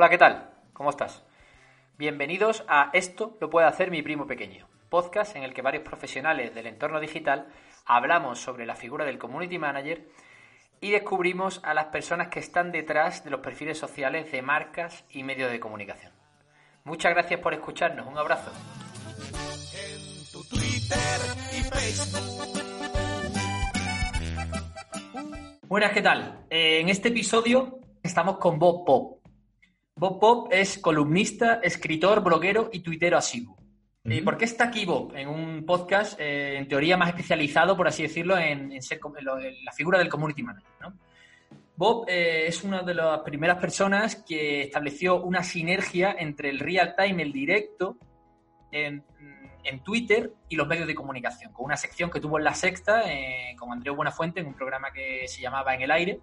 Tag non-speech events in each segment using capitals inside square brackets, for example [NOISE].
Hola, ¿qué tal? ¿Cómo estás? Bienvenidos a Esto lo puede hacer mi primo pequeño, podcast en el que varios profesionales del entorno digital hablamos sobre la figura del community manager y descubrimos a las personas que están detrás de los perfiles sociales de marcas y medios de comunicación. Muchas gracias por escucharnos, un abrazo. Buenas, ¿qué tal? Eh, en este episodio estamos con Bob Pop. Bob Pop es columnista, escritor, bloguero y tuitero asiduo. ¿Y por qué está aquí Bob? En un podcast, eh, en teoría, más especializado, por así decirlo, en, ser, en la figura del community manager. ¿no? Bob eh, es una de las primeras personas que estableció una sinergia entre el real time, el directo, en, Twitter y los medios de comunicación, con una sección que tuvo en La Sexta eh, con Andreu Buenafuente en un programa que se llamaba En el Aire,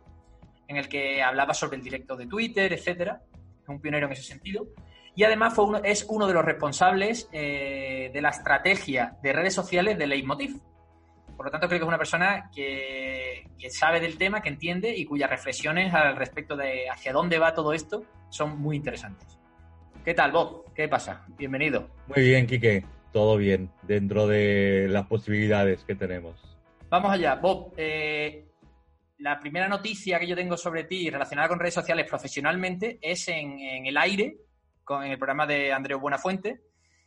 en el que hablaba sobre el directo de Twitter, etcétera. Es un pionero en ese sentido. Y además fue uno, es uno de los responsables eh, de la estrategia de redes sociales de Leitmotiv. Por lo tanto, creo que es una persona que, sabe del tema, que entiende y cuyas reflexiones al respecto de hacia dónde va todo esto son muy interesantes. ¿Qué tal, Bob? ¿Qué pasa? Bienvenido. Muy bien, Quique. Todo bien, dentro de las posibilidades que tenemos. Vamos allá. Bob, eh, la primera noticia que yo tengo sobre ti relacionada con redes sociales profesionalmente es en, el aire, con, en el programa de Andreu Buenafuente,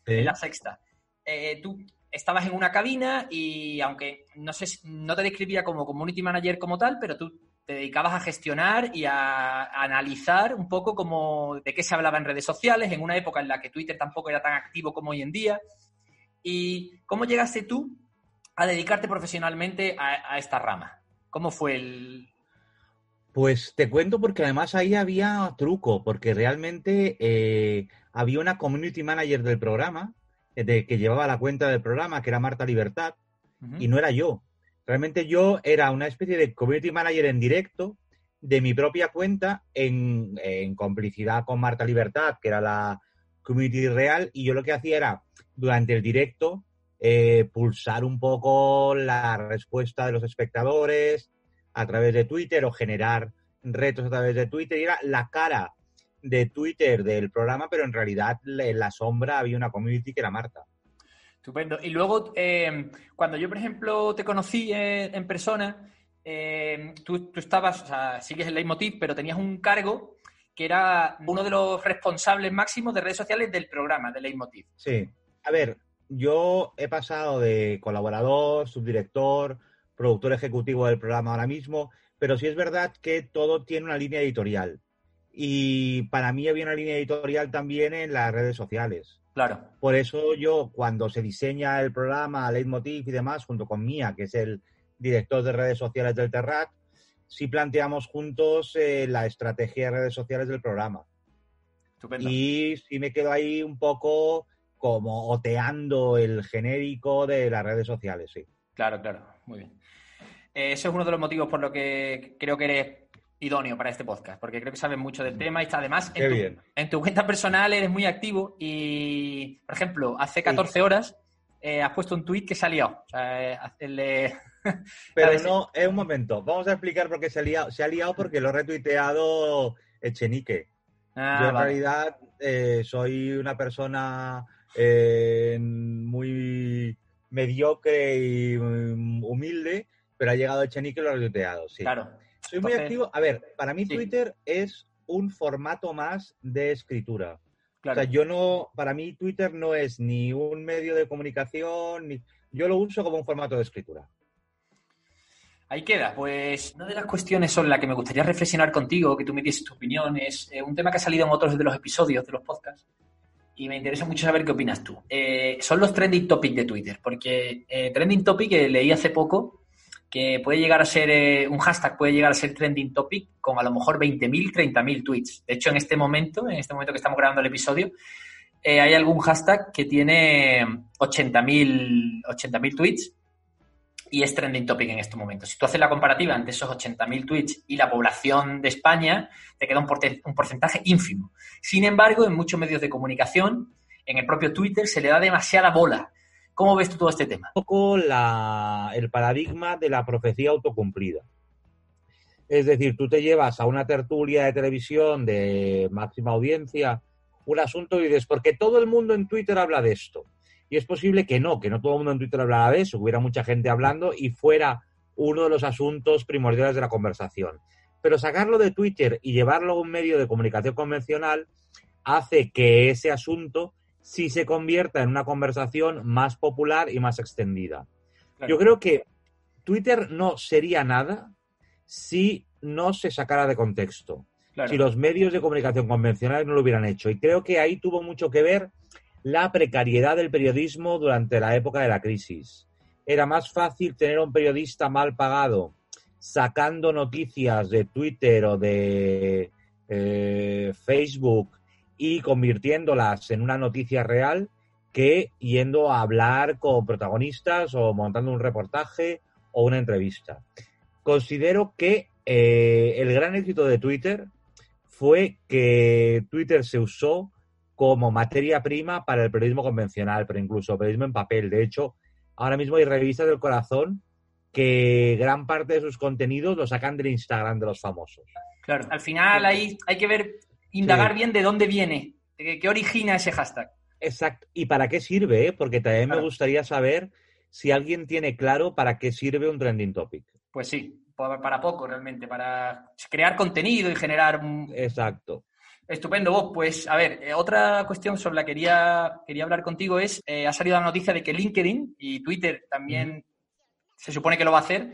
en la sexta. Eh, tú estabas en una cabina y aunque no sé, no te describía como community manager como tal, pero tú te dedicabas a gestionar y a, analizar un poco como de qué se hablaba en redes sociales, en una época en la que Twitter tampoco era tan activo como hoy en día. ¿Y cómo llegaste tú a dedicarte profesionalmente a, esta rama? ¿Cómo fue el...? Pues te cuento porque además ahí había truco, porque realmente eh, había una community manager del programa de, que llevaba la cuenta del programa, que era Marta Libertad, y no era yo. Realmente yo era una especie de community manager en directo de mi propia cuenta en, complicidad con Marta Libertad, que era la community real, y yo lo que hacía era, durante el directo, eh, pulsar un poco la respuesta de los espectadores a través de Twitter o generar retos a través de Twitter. Y era la cara de Twitter del programa, pero en realidad en la sombra había una community que era Marta. Estupendo. Y luego, eh, cuando yo, por ejemplo, te conocí eh, en persona, eh, tú, estabas, o sea, sigues el Leitmotiv, pero tenías un cargo que era uno de los responsables máximos de redes sociales del programa, de Leitmotiv. Sí. A ver, yo he pasado de colaborador, subdirector, productor ejecutivo del programa ahora mismo, pero sí es verdad que todo tiene una línea editorial. Y para mí había una línea editorial también en las redes sociales. Claro. Por eso yo, cuando se diseña el programa, Leitmotiv y demás, junto con Mía, que es el director de redes sociales del Terrat, sí planteamos juntos eh, la estrategia de redes sociales del programa. Estupendo. Y sí me quedo ahí un poco como oteando el genérico de las redes sociales, sí. Claro, claro, muy bien. Eh, ese es uno de los motivos por lo que creo que eres idóneo para este podcast, porque creo que sabes mucho del mm. tema y está además en tu, cuenta personal eres muy activo y, por ejemplo, hace 14 horas eh, has puesto un tweet que salió. O sea, eh, [LAUGHS] Pero no, es un momento, vamos a explicar por qué se ha liado. Se ha liado porque lo ha retuiteado Echenique. Ah, Yo en realidad eh, soy una persona muy mediocre y mm, humilde, pero ha llegado Echenique y lo ha retuiteado, sí. Claro. Soy muy activo. A ver, para mí Twitter es un formato más de escritura. O sea, yo no, para mí Twitter no es ni un medio de comunicación, ni, yo lo uso como un formato de escritura. Ahí queda. Pues una de las cuestiones sobre la que me gustaría reflexionar contigo, que tú me dieses tu opinión, es eh, un tema que ha salido en otros de los episodios de los podcasts y me interesa mucho saber qué opinas tú. Eh, son los trending topics de Twitter, porque eh, trending topic leí hace poco que puede llegar a ser eh, un hashtag, puede llegar a ser trending topic con a lo mejor 20.000, 30.000 tweets. De hecho, en este momento, en este momento que estamos grabando el episodio, eh, hay algún hashtag que tiene 80.000 80 tweets y es trending topic en este momento. Si tú haces la comparativa entre esos 80.000 tweets y la población de España, te queda un, un porcentaje ínfimo. Sin embargo, en muchos medios de comunicación, en el propio Twitter, se le da demasiada bola ¿Cómo ves tú todo este tema? Un poco el paradigma de la profecía autocumplida. Es decir, tú te llevas a una tertulia de televisión de máxima audiencia un asunto y dices, porque todo el mundo en Twitter habla de esto. Y es posible que no, que no todo el mundo en Twitter hablara de eso, hubiera mucha gente hablando y fuera uno de los asuntos primordiales de la conversación. Pero sacarlo de Twitter y llevarlo a un medio de comunicación convencional hace que ese asunto si se convierta en una conversación más popular y más extendida. Yo creo que Twitter no sería nada si no se sacara de contexto, si los medios de comunicación convencionales no lo hubieran hecho. Y creo que ahí tuvo mucho que ver la precariedad del periodismo durante la época de la crisis. Era más fácil tener un periodista mal pagado sacando noticias de Twitter o de eh, Facebook y convirtiéndolas en una noticia real que yendo a hablar con protagonistas o montando un reportaje o una entrevista. Considero que eh, el gran éxito de Twitter fue que Twitter se usó como materia prima para el periodismo convencional, pero incluso periodismo en papel. De hecho, ahora mismo hay revistas del corazón que gran parte de sus contenidos lo sacan del Instagram de los famosos. Claro, al final hay, hay que ver indagar bien de dónde viene, de qué origina ese hashtag. Exacto. ¿Y para qué sirve? Eh? Porque también me gustaría saber si alguien tiene claro para qué sirve un trending topic. Pues sí, para poco realmente, para crear contenido y generar... Exacto. Estupendo, vos. Pues, a ver, eh, otra cuestión sobre la que quería, quería hablar contigo es, eh, ha salido la noticia de que LinkedIn y Twitter también se supone que lo va a hacer,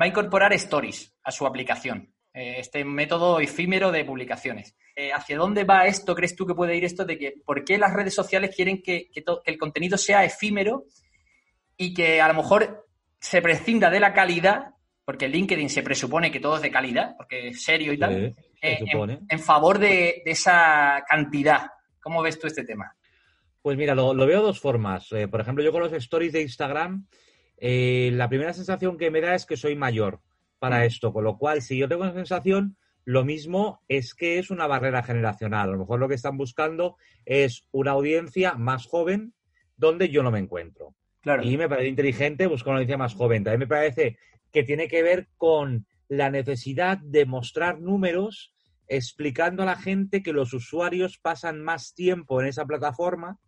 va a incorporar stories a su aplicación. Eh, este método efímero de publicaciones. ¿Hacia dónde va esto? ¿Crees tú que puede ir esto de que por qué las redes sociales quieren que, el contenido sea efímero y que a lo mejor se prescinda de la calidad, porque LinkedIn se presupone que todo es de calidad, porque es serio y tal, eh, en, favor de, esa cantidad? ¿Cómo ves tú este tema? Pues mira, lo, veo de dos formas. por ejemplo, yo con los stories de Instagram, la primera sensación que me da es que soy mayor para esto. Con lo cual, si yo tengo una sensación, lo mismo es que es una barrera generacional. A lo mejor lo que están buscando es una audiencia más joven donde yo no me encuentro. Y me parece inteligente buscar una audiencia más joven. También me parece que tiene que ver con la necesidad de mostrar números explicando a la gente que los usuarios pasan más tiempo en esa plataforma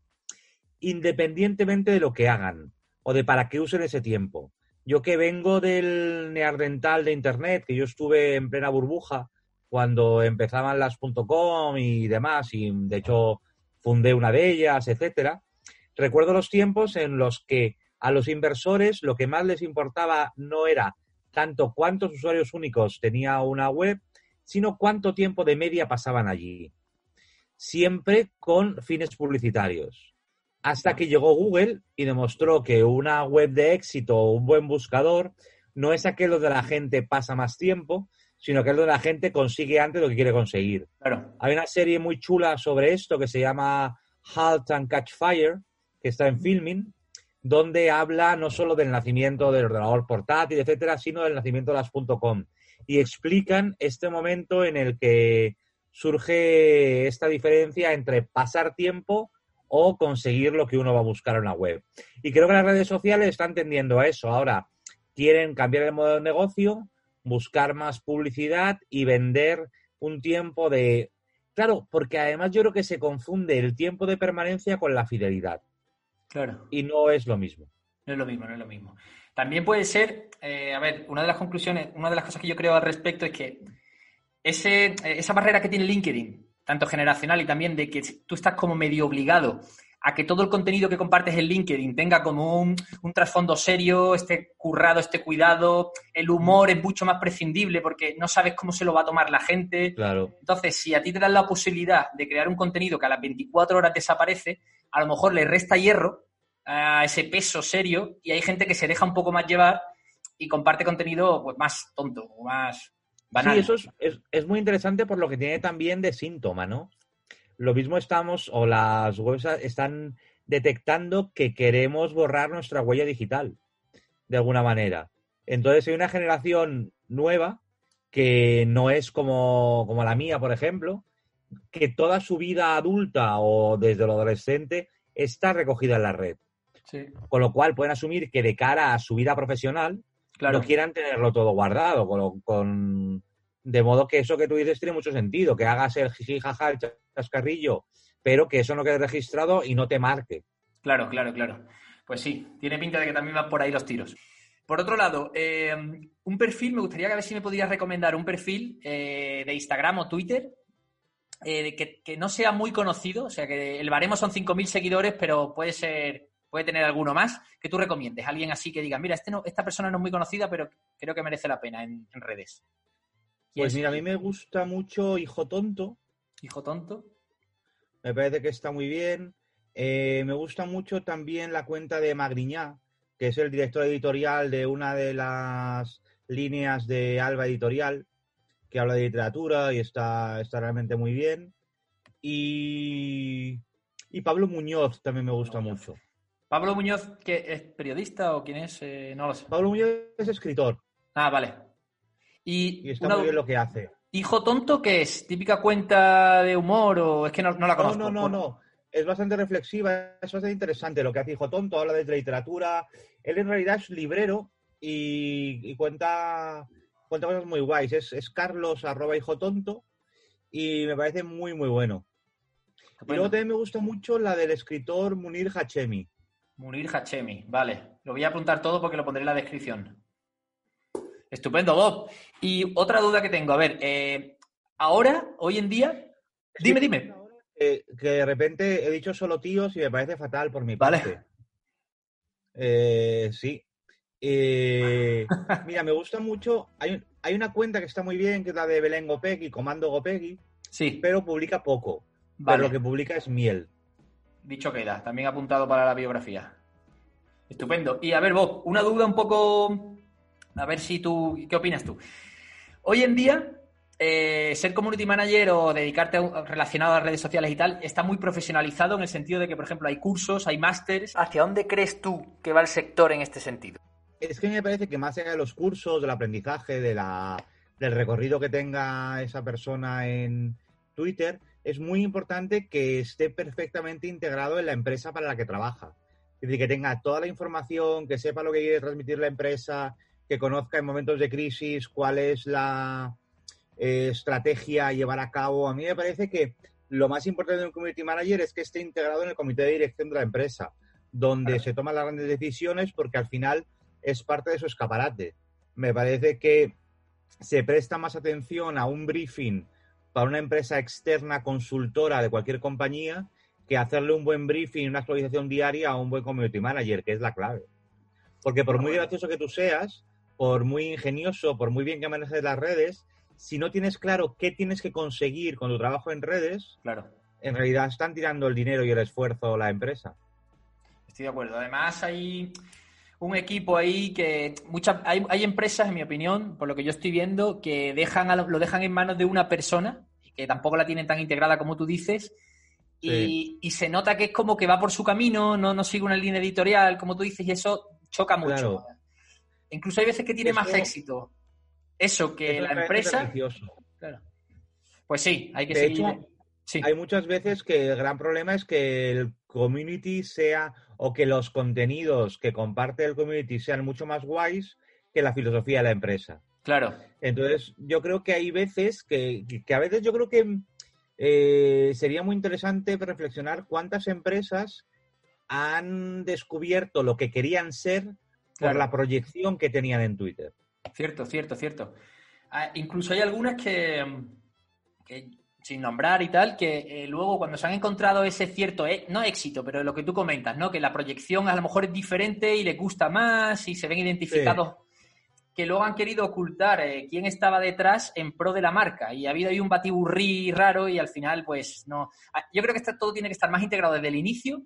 independientemente de lo que hagan o de para qué usen ese tiempo. Yo que vengo del neardental de Internet, que yo estuve en plena burbuja cuando empezaban las .com y demás, y de hecho fundé una de ellas, etcétera. Recuerdo los tiempos en los que a los inversores lo que más les importaba no era tanto cuántos usuarios únicos tenía una web, sino cuánto tiempo de media pasaban allí. Siempre con fines publicitarios hasta que llegó Google y demostró que una web de éxito o un buen buscador no es aquel donde la gente pasa más tiempo, sino aquel donde la gente consigue antes lo que quiere conseguir. Hay una serie muy chula sobre esto que se llama Halt and Catch Fire, que está en filming, donde habla no solo del nacimiento del ordenador portátil, etcétera, sino del nacimiento de las .com. Y explican este momento en el que surge esta diferencia entre pasar tiempo o conseguir lo que uno va a buscar en una web. Y creo que las redes sociales están tendiendo a eso. Ahora quieren cambiar el modo de negocio, buscar más publicidad y vender un tiempo de... Claro, porque además yo creo que se confunde el tiempo de permanencia con la fidelidad. Claro. Y no es lo mismo. No es lo mismo, no es lo mismo. También puede ser, eh, a ver, una de las conclusiones, una de las cosas que yo creo al respecto es que ese, esa barrera que tiene LinkedIn tanto generacional y también de que tú estás como medio obligado a que todo el contenido que compartes en LinkedIn tenga como un, trasfondo serio, esté currado, esté cuidado, el humor es mucho más prescindible porque no sabes cómo se lo va a tomar la gente. Claro. Entonces, si a ti te dan la posibilidad de crear un contenido que a las 24 horas desaparece, a lo mejor le resta hierro a ese peso serio y hay gente que se deja un poco más llevar y comparte contenido pues, más tonto o más banal. Sí, eso es, es, muy interesante por lo que tiene también de síntoma, ¿no? Lo mismo estamos, o las webs están detectando que queremos borrar nuestra huella digital, de alguna manera. Entonces hay una generación nueva que no es como, como la mía, por ejemplo, que toda su vida adulta o desde lo adolescente está recogida en la red. Con lo cual pueden asumir que de cara a su vida profesional no quieran tenerlo todo guardado, con, de modo que eso que tú dices tiene mucho sentido, que hagas el jiji, jaja, el chascarrillo, pero que eso no quede registrado y no te marque. Claro, claro, claro. Pues sí, tiene pinta de que también van por ahí los tiros. Por otro lado, eh, un perfil, me gustaría que a ver si me podrías recomendar un perfil eh, de Instagram o Twitter eh, que, no sea muy conocido, o sea que el baremo son 5.000 seguidores, pero puede ser, puede tener alguno más, que tú recomiendes. Alguien así que diga, mira, este no, esta persona no es muy conocida, pero creo que merece la pena en, redes. Pues mira, a mí me gusta mucho Hijo Tonto. Hijo Tonto. Me parece que está muy bien. Eh, me gusta mucho también la cuenta de Magriñá, que es el director editorial de una de las líneas de Alba Editorial, que habla de literatura y está, está realmente muy bien. Y, Pablo Muñoz también me gusta mucho. ¿Pablo Muñoz que es periodista o quién es? Eh, no lo sé. Pablo Muñoz es escritor. Ah, vale. Y, está muy bien lo que hace. ¿Hijo tonto qué es? ¿Típica cuenta de humor o es que no, la conozco? No, no, no, no. Es bastante reflexiva, es bastante interesante lo que hace Hijo Tonto, habla de literatura. Él en realidad es librero y cuenta cuenta cosas muy guays. Es, Carlos arroba hijo tonto y me parece muy, muy bueno. Y luego también me gusta mucho la del escritor Munir Hachemi. Munir Hachemi, vale. Lo voy a apuntar todo porque lo pondré en la descripción. Estupendo, Bob. Y otra duda que tengo, a ver, eh, ahora, hoy en día, dime, dime. que de repente he dicho solo tíos y me parece fatal por mi parte. Vale. Eh, sí, eh, mira, me gusta mucho. Hay, hay, una cuenta que está muy bien, que es la de Belén Gopegui, Comando Gopegui. Sí. Pero publica poco. Pero lo que publica es miel. Dicho queda, también apuntado para la biografía. Estupendo. Y a ver, Bob, una duda un poco. A ver si tú. ¿Qué opinas tú? Hoy en día, eh, ser community manager o dedicarte relacionado a las redes sociales y tal está muy profesionalizado en el sentido de que, por ejemplo, hay cursos, hay másters. ¿Hacia dónde crees tú que va el sector en este sentido? Es que me parece que más allá de los cursos, del aprendizaje, de la, del recorrido que tenga esa persona en Twitter, es muy importante que esté perfectamente integrado en la empresa para la que trabaja. Es decir, que tenga toda la información, que sepa lo que quiere transmitir la empresa, que conozca en momentos de crisis cuál es la eh, estrategia a llevar a cabo. A mí me parece que lo más importante de un community manager es que esté integrado en el comité de dirección de la empresa, donde se toman las grandes decisiones, porque al final es parte de su escaparate. Me parece que se presta más atención a un briefing para una empresa externa consultora de cualquier compañía que hacerle un buen briefing, una actualización diaria a un buen community manager, que es la clave. Porque por muy gracioso que tú seas, por muy ingenioso, por muy bien que manejes las redes, si no tienes claro qué tienes que conseguir con tu trabajo en redes, claro. en realidad están tirando el dinero y el esfuerzo la empresa. Estoy de acuerdo. Además, hay un equipo ahí que muchas hay, hay, empresas, en mi opinión, por lo que yo estoy viendo, que dejan lo dejan en manos de una persona, que tampoco la tienen tan integrada como tú dices, y, se nota que es como que va por su camino, no, no sigue una línea editorial, como tú dices, y eso choca mucho. Incluso hay veces que tiene más éxito eso que la empresa. Claro. Pues sí, hay que seguir. Hay muchas veces que el gran problema es que el community sea o que los contenidos que comparte el community sean mucho más guays que la filosofía de la empresa. Claro. Entonces, yo creo que hay veces que, que a veces yo creo que eh, sería muy interesante reflexionar cuántas empresas han descubierto lo que querían ser por la proyección que tenían en Twitter. Cierto, cierto, cierto. Ah, incluso hay algunas que, que sin nombrar y tal, que eh, luego cuando se han encontrado ese cierto, eh, no éxito, pero lo que tú comentas, ¿no? Que la proyección a lo mejor es diferente y les gusta más y se ven identificados, que luego han querido ocultar eh, quién estaba detrás en pro de la marca y ha habido ahí un batiburrí raro y al final, pues no. Ah, yo creo que esto todo tiene que estar más integrado desde el inicio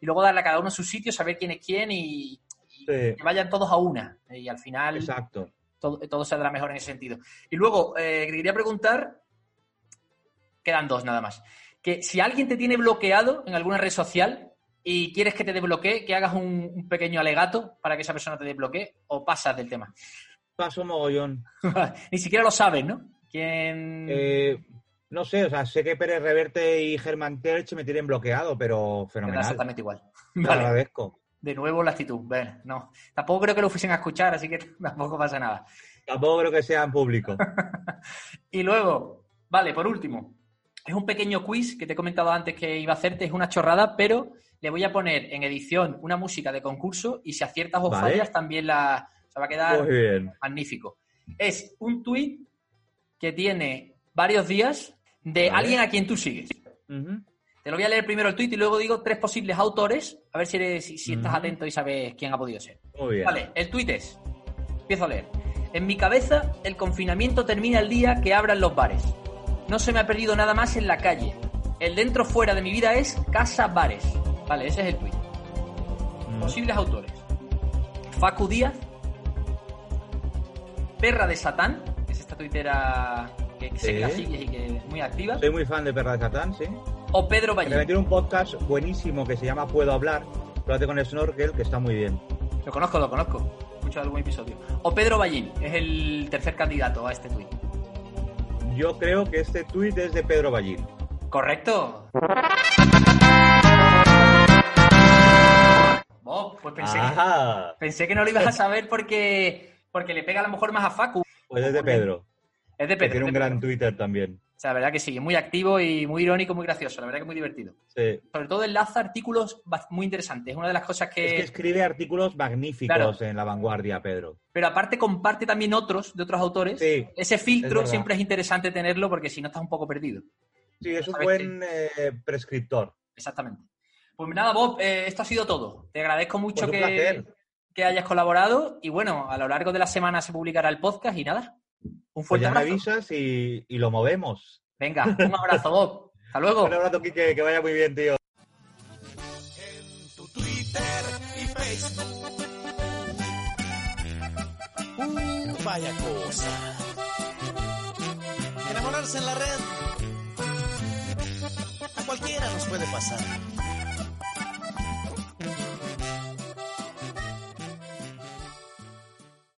y luego darle a cada uno su sitio, saber quién es quién y, que vayan todos a una. Y al final Exacto. Todo, todo saldrá mejor en ese sentido. Y luego, eh, quería preguntar, quedan dos nada más, que si alguien te tiene bloqueado en alguna red social y quieres que te desbloquee, que hagas un, un pequeño alegato para que esa persona te desbloquee o pasas del tema. Paso mogollón. [LAUGHS] Ni siquiera lo sabes, ¿no? ¿Quién...? Eh, no sé, o sea, sé que Pérez Reverte y Germán Terch me tienen bloqueado, pero fenomenal. exactamente igual. Te [LAUGHS] Vale. agradezco. De nuevo la actitud. Bueno, no. Tampoco creo que lo fuesen a escuchar, así que [LAUGHS] tampoco pasa nada. Tampoco creo que sea en público. Y luego, vale, por último, es un pequeño quiz que te he comentado antes que iba a hacerte, es una chorrada, pero le voy a poner en edición una música de concurso y si aciertas o Vale. fallas también la se va a quedar bien. magnífico. Es un tuit que tiene varios días de Vale. alguien a quien tú sigues. Te lo voy a leer primero el tuit y luego digo tres posibles autores, a ver si, eres- si, si estás atento y sabes quién ha podido ser. Muy bien. Vale, el tuit es, empiezo a leer. En mi cabeza, el confinamiento termina el día que abran los bares. No se me ha perdido nada más en la calle. El dentro fuera de mi vida es casa bares. Vale, ese es el tuit. Mm. Posibles autores. Facu Díaz. Perra de Satán, que es esta tuitera que la Sí. y que es muy activa. Soy muy fan de Perra de Satán, sí. O Pedro Valle. metieron un podcast buenísimo que se llama Puedo Hablar. Lo hace con Snorkel, que está muy bien. Lo conozco, lo conozco. He escuchado algún episodio. O Pedro Ballín, es el tercer candidato a este tuit. Yo creo que este tuit es de Pedro Ballín. ¿Correcto? Bob, pues pensé, que, pensé que no lo ibas a saber porque, porque le pega a lo mejor más a Facu. Pues es de Pedro. Es de Que Pedro. tiene un gran. Twitter también. O sea, la verdad que sí, muy activo y muy irónico, muy gracioso. La verdad que muy divertido. Sí. Sobre todo enlaza artículos muy interesantes. Es una de las cosas que... Es que escribe artículos magníficos Claro. en La Vanguardia, Pedro. Pero aparte comparte también otros de otros autores. Sí, Ese es filtro siempre es interesante tenerlo porque si no estás un poco perdido. Sí, es un buen eh, prescriptor. Exactamente. Pues nada, Bob, eh, esto ha sido todo. Te agradezco mucho Pues que, que hayas colaborado y bueno, a lo largo de la semana se publicará el podcast y nada. Un Pues fuerte ya me abrazo. avisas y, y lo movemos. Venga, [LAUGHS] un abrazo, Bob. Hasta luego. Un abrazo, Quique, que vaya muy bien, tío. en tu Twitter y Facebook. Uh, vaya cosa. Enamorarse en la red. A cualquiera nos puede pasar.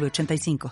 906985.